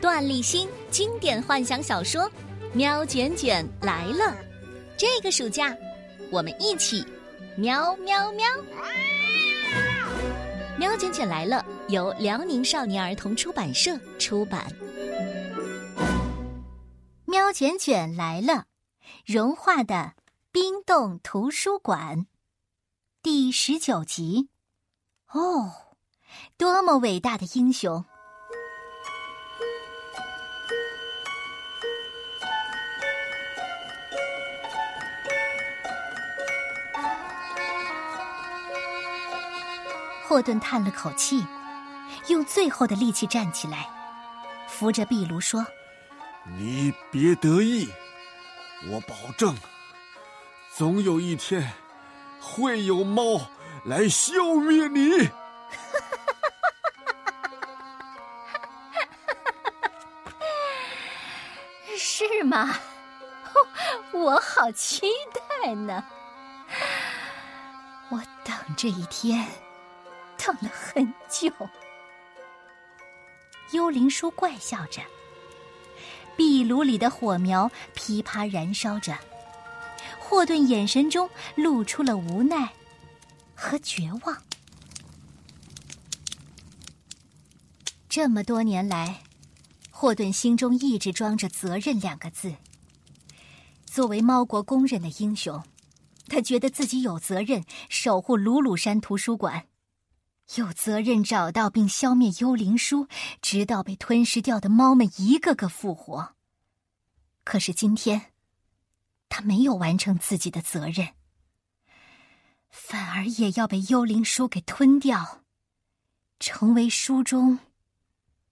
段立新经典幻想小说《喵卷卷来了》，这个暑假我们一起喵喵喵！《喵卷卷来了》由辽宁少年儿童出版社出版。《喵卷卷来了》，融化的冰冻图书馆，第十九集。哦，多么伟大的英雄！霍顿叹了口气，用最后的力气站起来，扶着壁炉说：“你别得意，我保证，总有一天会有猫来消灭你。”是吗？我好期待呢！我等这一天。等了很久，幽灵叔怪笑着，壁炉里的火苗噼啪燃烧着。霍顿眼神中露出了无奈和绝望。这么多年来，霍顿心中一直装着“责任”两个字。作为猫国公认的英雄，他觉得自己有责任守护鲁鲁山图书馆。有责任找到并消灭幽灵书，直到被吞噬掉的猫们一个个复活。可是今天，他没有完成自己的责任，反而也要被幽灵书给吞掉，成为书中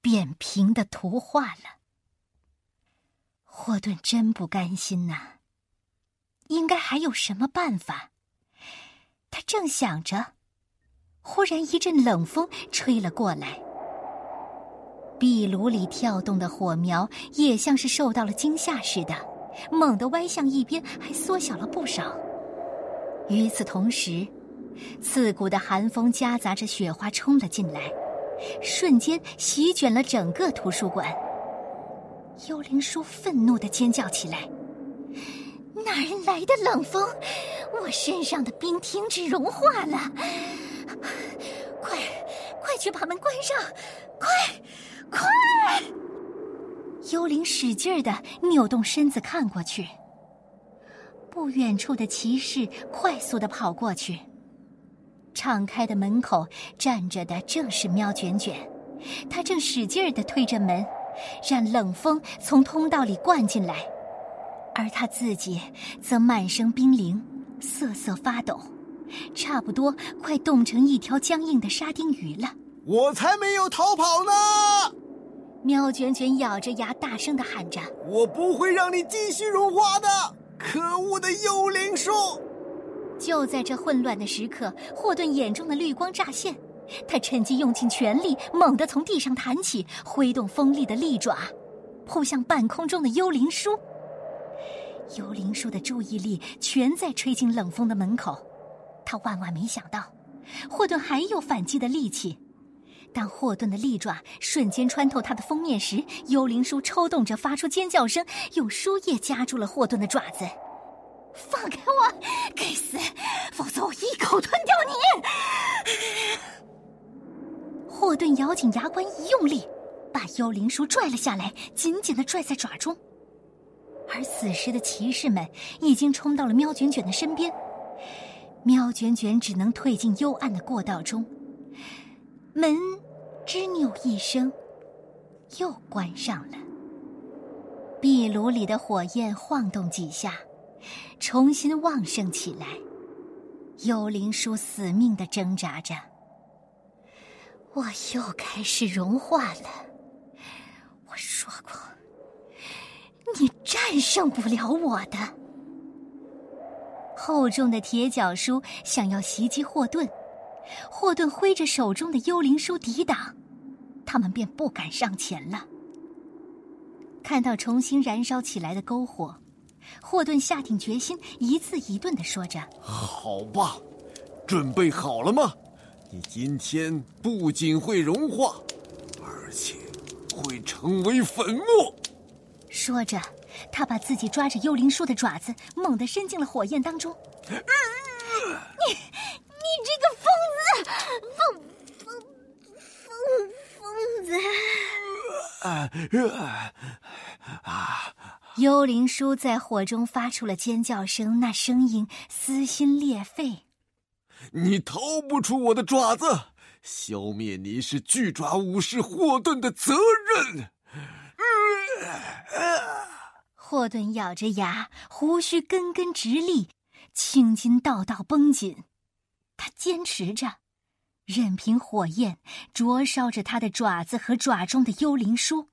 扁平的图画了。霍顿真不甘心呐！应该还有什么办法？他正想着。忽然一阵冷风吹了过来，壁炉里跳动的火苗也像是受到了惊吓似的，猛地歪向一边，还缩小了不少。与此同时，刺骨的寒风夹杂着雪花冲了进来，瞬间席卷了整个图书馆。幽灵叔愤怒的尖叫起来：“哪儿来的冷风？我身上的冰停止融化了！”去把门关上！快，快！幽灵使劲儿的扭动身子看过去，不远处的骑士快速的跑过去。敞开的门口站着的正是喵卷卷，他正使劲儿的推着门，让冷风从通道里灌进来，而他自己则满身冰凌，瑟瑟发抖。差不多快冻成一条僵硬的沙丁鱼了。我才没有逃跑呢！喵卷卷咬着牙，大声的喊着：“我不会让你继续融化的！可恶的幽灵树！”就在这混乱的时刻，霍顿眼中的绿光乍现，他趁机用尽全力，猛地从地上弹起，挥动锋利的利爪，扑向半空中的幽灵树。幽灵树的注意力全在吹进冷风的门口。他万万没想到，霍顿还有反击的力气。当霍顿的利爪瞬间穿透他的封面时，幽灵书抽动着发出尖叫声，用书页夹住了霍顿的爪子。放开我，该死！否则我一口吞掉你！霍顿咬紧牙关，一用力，把幽灵书拽了下来，紧紧的拽在爪中。而此时的骑士们已经冲到了喵卷卷的身边，喵卷卷只能退进幽暗的过道中。门吱扭一声，又关上了。壁炉里的火焰晃动几下，重新旺盛起来。幽灵叔死命的挣扎着，我又开始融化了。我说过，你战胜不了我的。厚重的铁脚书想要袭击霍顿，霍顿挥着手中的幽灵书抵挡，他们便不敢上前了。看到重新燃烧起来的篝火。霍顿下定决心，一字一顿的说着：“好吧，准备好了吗？你今天不仅会融化，而且会成为粉末。”说着，他把自己抓着幽灵树的爪子猛地伸进了火焰当中。你，你这个疯子，疯疯疯疯子！啊啊！幽灵叔在火中发出了尖叫声，那声音撕心裂肺。你逃不出我的爪子，消灭你是巨爪武士霍顿的责任。霍顿咬着牙，胡须根根直立，青筋道道绷紧。他坚持着，任凭火焰灼烧着他的爪子和爪中的幽灵书。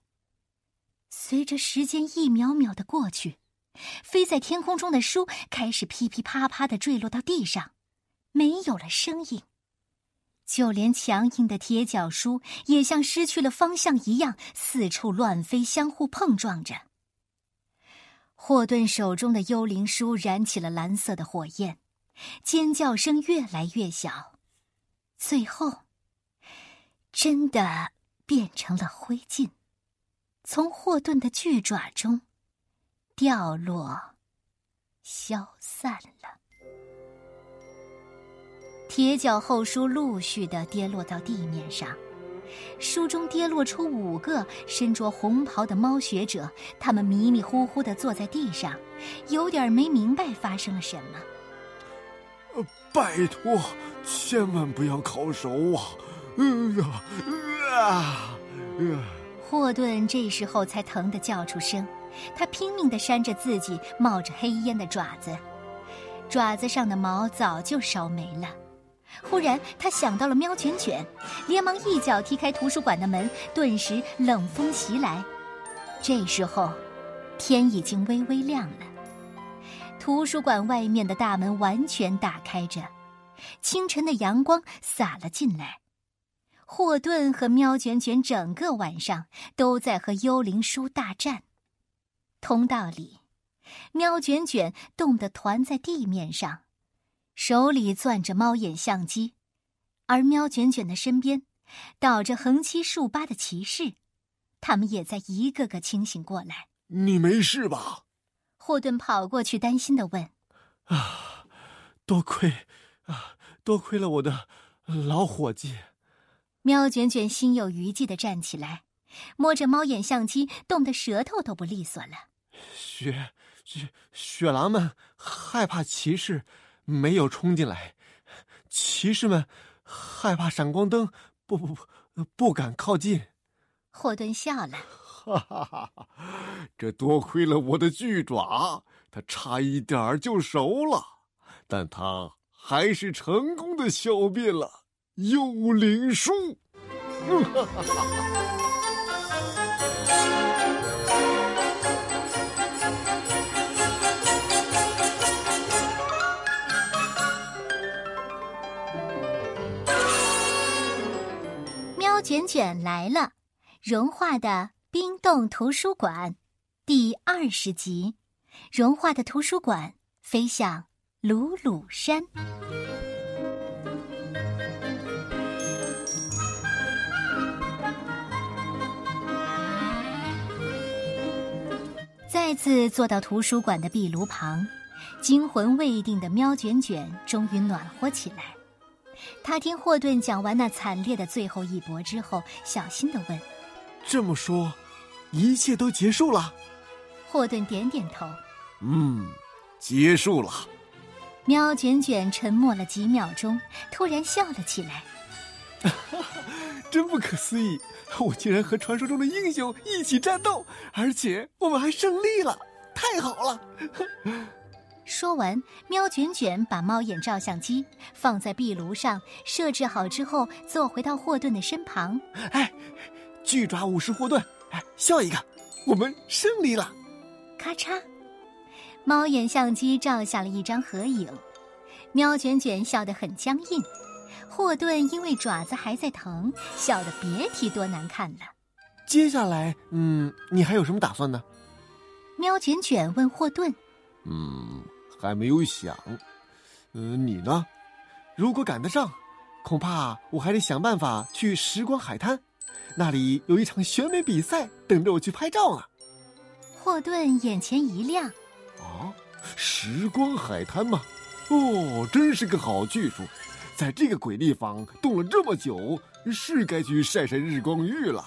随着时间一秒秒的过去，飞在天空中的书开始噼噼啪啪的坠落到地上，没有了声音。就连强硬的铁脚书也像失去了方向一样，四处乱飞，相互碰撞着。霍顿手中的幽灵书燃起了蓝色的火焰，尖叫声越来越小，最后，真的变成了灰烬。从霍顿的巨爪中掉落，消散了。铁脚后书陆续的跌落到地面上，书中跌落出五个身着红袍的猫学者，他们迷迷糊糊的坐在地上，有点没明白发生了什么。呃，拜托，千万不要烤熟啊！嗯呀，啊，啊！霍顿这时候才疼得叫出声，他拼命地扇着自己冒着黑烟的爪子，爪子上的毛早就烧没了。忽然，他想到了喵卷卷，连忙一脚踢开图书馆的门，顿时冷风袭来。这时候，天已经微微亮了，图书馆外面的大门完全打开着，清晨的阳光洒了进来。霍顿和喵卷卷整个晚上都在和幽灵叔大战。通道里，喵卷卷冻得团在地面上，手里攥着猫眼相机，而喵卷卷的身边倒着横七竖八的骑士，他们也在一个个清醒过来。你没事吧？霍顿跑过去，担心的问：“啊，多亏啊，多亏了我的老伙计。”喵卷卷心有余悸的站起来，摸着猫眼相机，冻得舌头都不利索了。雪雪雪狼们害怕骑士，没有冲进来；骑士们害怕闪光灯，不不不，不敢靠近。霍顿笑了，哈哈哈！这多亏了我的巨爪，它差一点就熟了，但它还是成功的消灭了。幽灵书，喵卷卷来了，融化的冰冻图书馆，第二十集，融化的图书馆飞向鲁鲁山。再次坐到图书馆的壁炉旁，惊魂未定的喵卷卷终于暖和起来。他听霍顿讲完那惨烈的最后一搏之后，小心的问：“这么说，一切都结束了？”霍顿点点头。嗯，结束了。喵卷卷沉默了几秒钟，突然笑了起来。真不可思议！我竟然和传说中的英雄一起战斗，而且我们还胜利了，太好了！说完，喵卷卷把猫眼照相机放在壁炉上，设置好之后，坐回到霍顿的身旁。哎，巨爪武士霍顿，哎，笑一个，我们胜利了！咔嚓，猫眼相机照下了一张合影。喵卷卷笑得很僵硬。霍顿因为爪子还在疼，笑得别提多难看了。接下来，嗯，你还有什么打算呢？喵卷卷问霍顿。嗯，还没有想。嗯，你呢？如果赶得上，恐怕我还得想办法去时光海滩，那里有一场选美比赛等着我去拍照呢。霍顿眼前一亮。啊，时光海滩吗？哦，真是个好去处。在这个鬼地方冻了这么久，是该去晒晒日光浴了。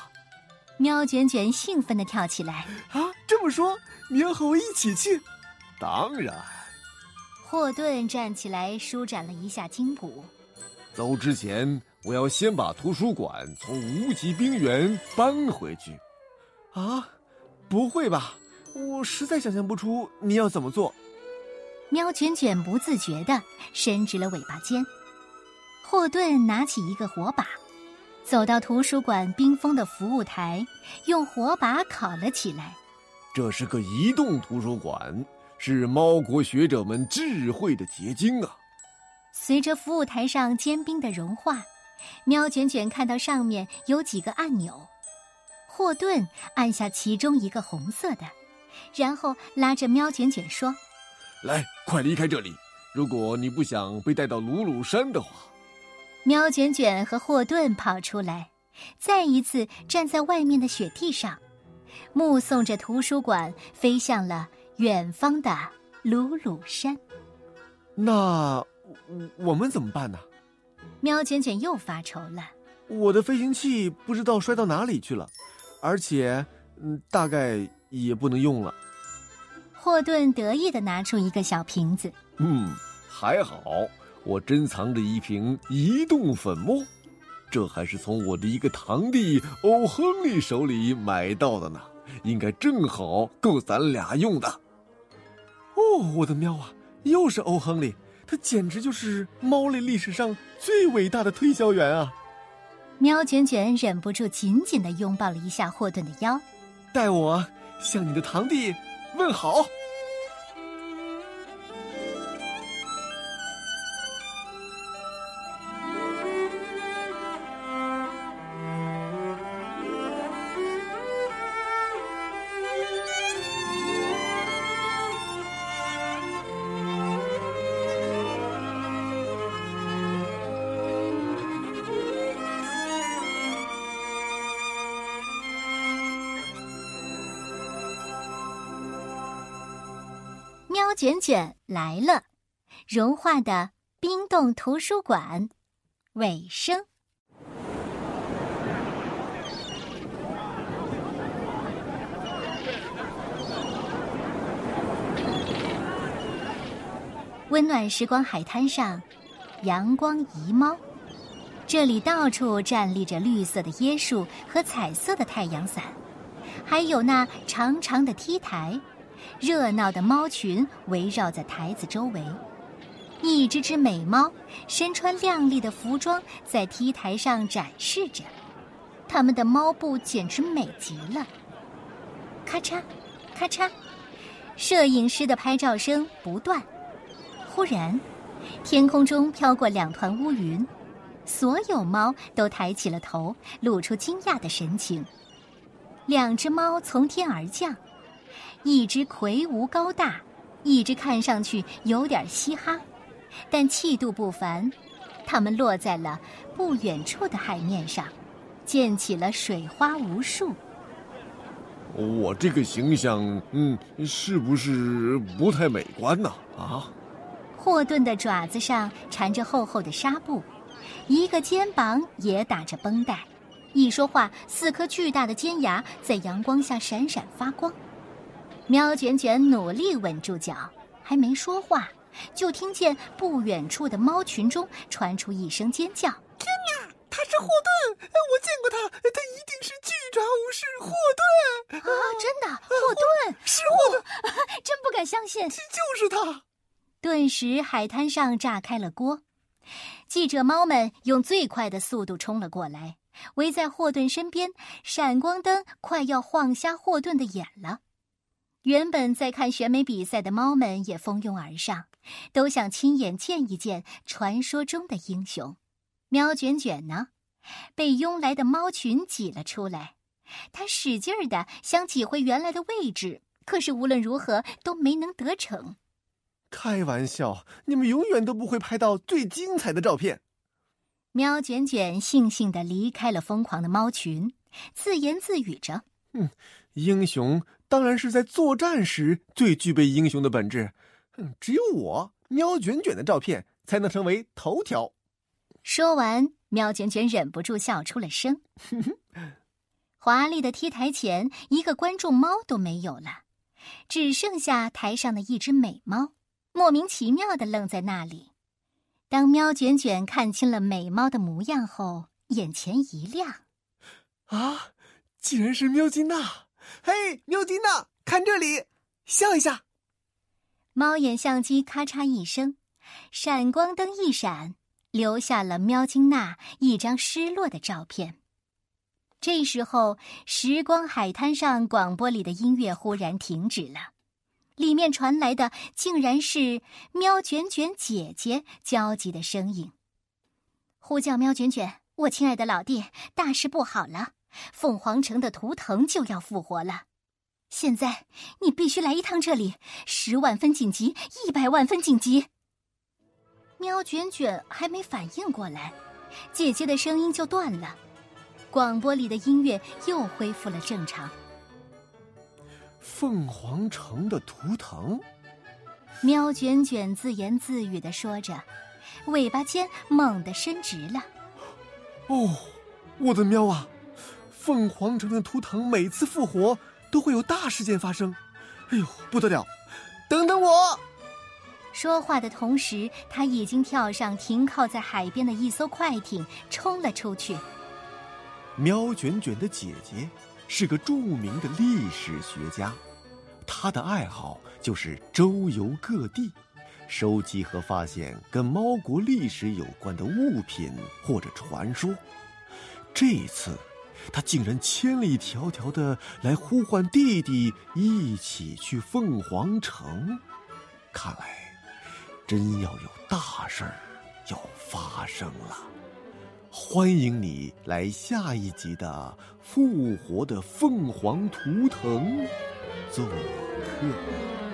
喵卷卷兴奋地跳起来啊！这么说，你要和我一起去？当然。霍顿站起来，舒展了一下筋骨。走之前，我要先把图书馆从无极冰原搬回去。啊？不会吧？我实在想象不出你要怎么做。喵卷卷不自觉地伸直了尾巴尖。霍顿拿起一个火把，走到图书馆冰封的服务台，用火把烤了起来。这是个移动图书馆，是猫国学者们智慧的结晶啊！随着服务台上坚冰的融化，喵卷卷看到上面有几个按钮。霍顿按下其中一个红色的，然后拉着喵卷卷说：“来，快离开这里！如果你不想被带到鲁鲁山的话。”喵卷卷和霍顿跑出来，再一次站在外面的雪地上，目送着图书馆飞向了远方的鲁鲁山。那我们怎么办呢？喵卷卷又发愁了。我的飞行器不知道摔到哪里去了，而且，嗯，大概也不能用了。霍顿得意的拿出一个小瓶子。嗯，还好。我珍藏着一瓶移动粉末，这还是从我的一个堂弟欧亨利手里买到的呢，应该正好够咱俩用的。哦，我的喵啊，又是欧亨利，他简直就是猫类历史上最伟大的推销员啊！喵卷卷忍不住紧紧的拥抱了一下霍顿的腰，带我向你的堂弟问好。卷卷来了，融化的冰冻图书馆尾声。温暖时光海滩上，阳光宜猫。这里到处站立着绿色的椰树和彩色的太阳伞，还有那长长的 T 台。热闹的猫群围绕在台子周围，一只只美猫身穿亮丽的服装在 T 台上展示着，它们的猫步简直美极了。咔嚓，咔嚓，摄影师的拍照声不断。忽然，天空中飘过两团乌云，所有猫都抬起了头，露出惊讶的神情。两只猫从天而降。一只魁梧高大，一只看上去有点嘻哈，但气度不凡。它们落在了不远处的海面上，溅起了水花无数。我这个形象，嗯，是不是不太美观呢？啊！霍顿的爪子上缠着厚厚的纱布，一个肩膀也打着绷带，一说话，四颗巨大的尖牙在阳光下闪闪发光。喵卷卷努力稳住脚，还没说话，就听见不远处的猫群中传出一声尖叫：“天哪，他是霍顿！我见过他，他一定是巨爪武士霍顿啊！真的，霍顿是霍顿，真不敢相信，就是他！”顿时，海滩上炸开了锅，记者猫们用最快的速度冲了过来，围在霍顿身边，闪光灯快要晃瞎霍顿的眼了。原本在看选美比赛的猫们也蜂拥而上，都想亲眼见一见传说中的英雄。喵卷卷呢，被拥来的猫群挤了出来，它使劲儿的想挤回原来的位置，可是无论如何都没能得逞。开玩笑，你们永远都不会拍到最精彩的照片。喵卷卷悻悻的离开了疯狂的猫群，自言自语着：“嗯，英雄。”当然是在作战时最具备英雄的本质，只有我喵卷卷的照片才能成为头条。说完，喵卷卷忍不住笑出了声。华丽的 T 台前，一个观众猫都没有了，只剩下台上的一只美猫，莫名其妙的愣在那里。当喵卷卷看清了美猫的模样后，眼前一亮：“啊，竟然是喵金娜！”嘿，喵金娜，看这里，笑一下。猫眼相机咔嚓一声，闪光灯一闪，留下了喵金娜一张失落的照片。这时候，时光海滩上广播里的音乐忽然停止了，里面传来的竟然是喵卷卷姐姐焦急的声音：“呼叫喵卷卷，我亲爱的老弟，大事不好了！”凤凰城的图腾就要复活了，现在你必须来一趟这里，十万分紧急，一百万分紧急。喵卷卷还没反应过来，姐姐的声音就断了，广播里的音乐又恢复了正常。凤凰城的图腾，喵卷卷自言自语的说着，尾巴尖猛地伸直了。哦，我的喵啊！凤凰城的图腾每次复活都会有大事件发生，哎呦不得了！等等我。说话的同时，他已经跳上停靠在海边的一艘快艇，冲了出去。喵卷卷的姐姐是个著名的历史学家，她的爱好就是周游各地，收集和发现跟猫国历史有关的物品或者传说。这次。他竟然千里迢迢的来呼唤弟弟一起去凤凰城，看来真要有大事儿要发生了。欢迎你来下一集的《复活的凤凰图腾》做客。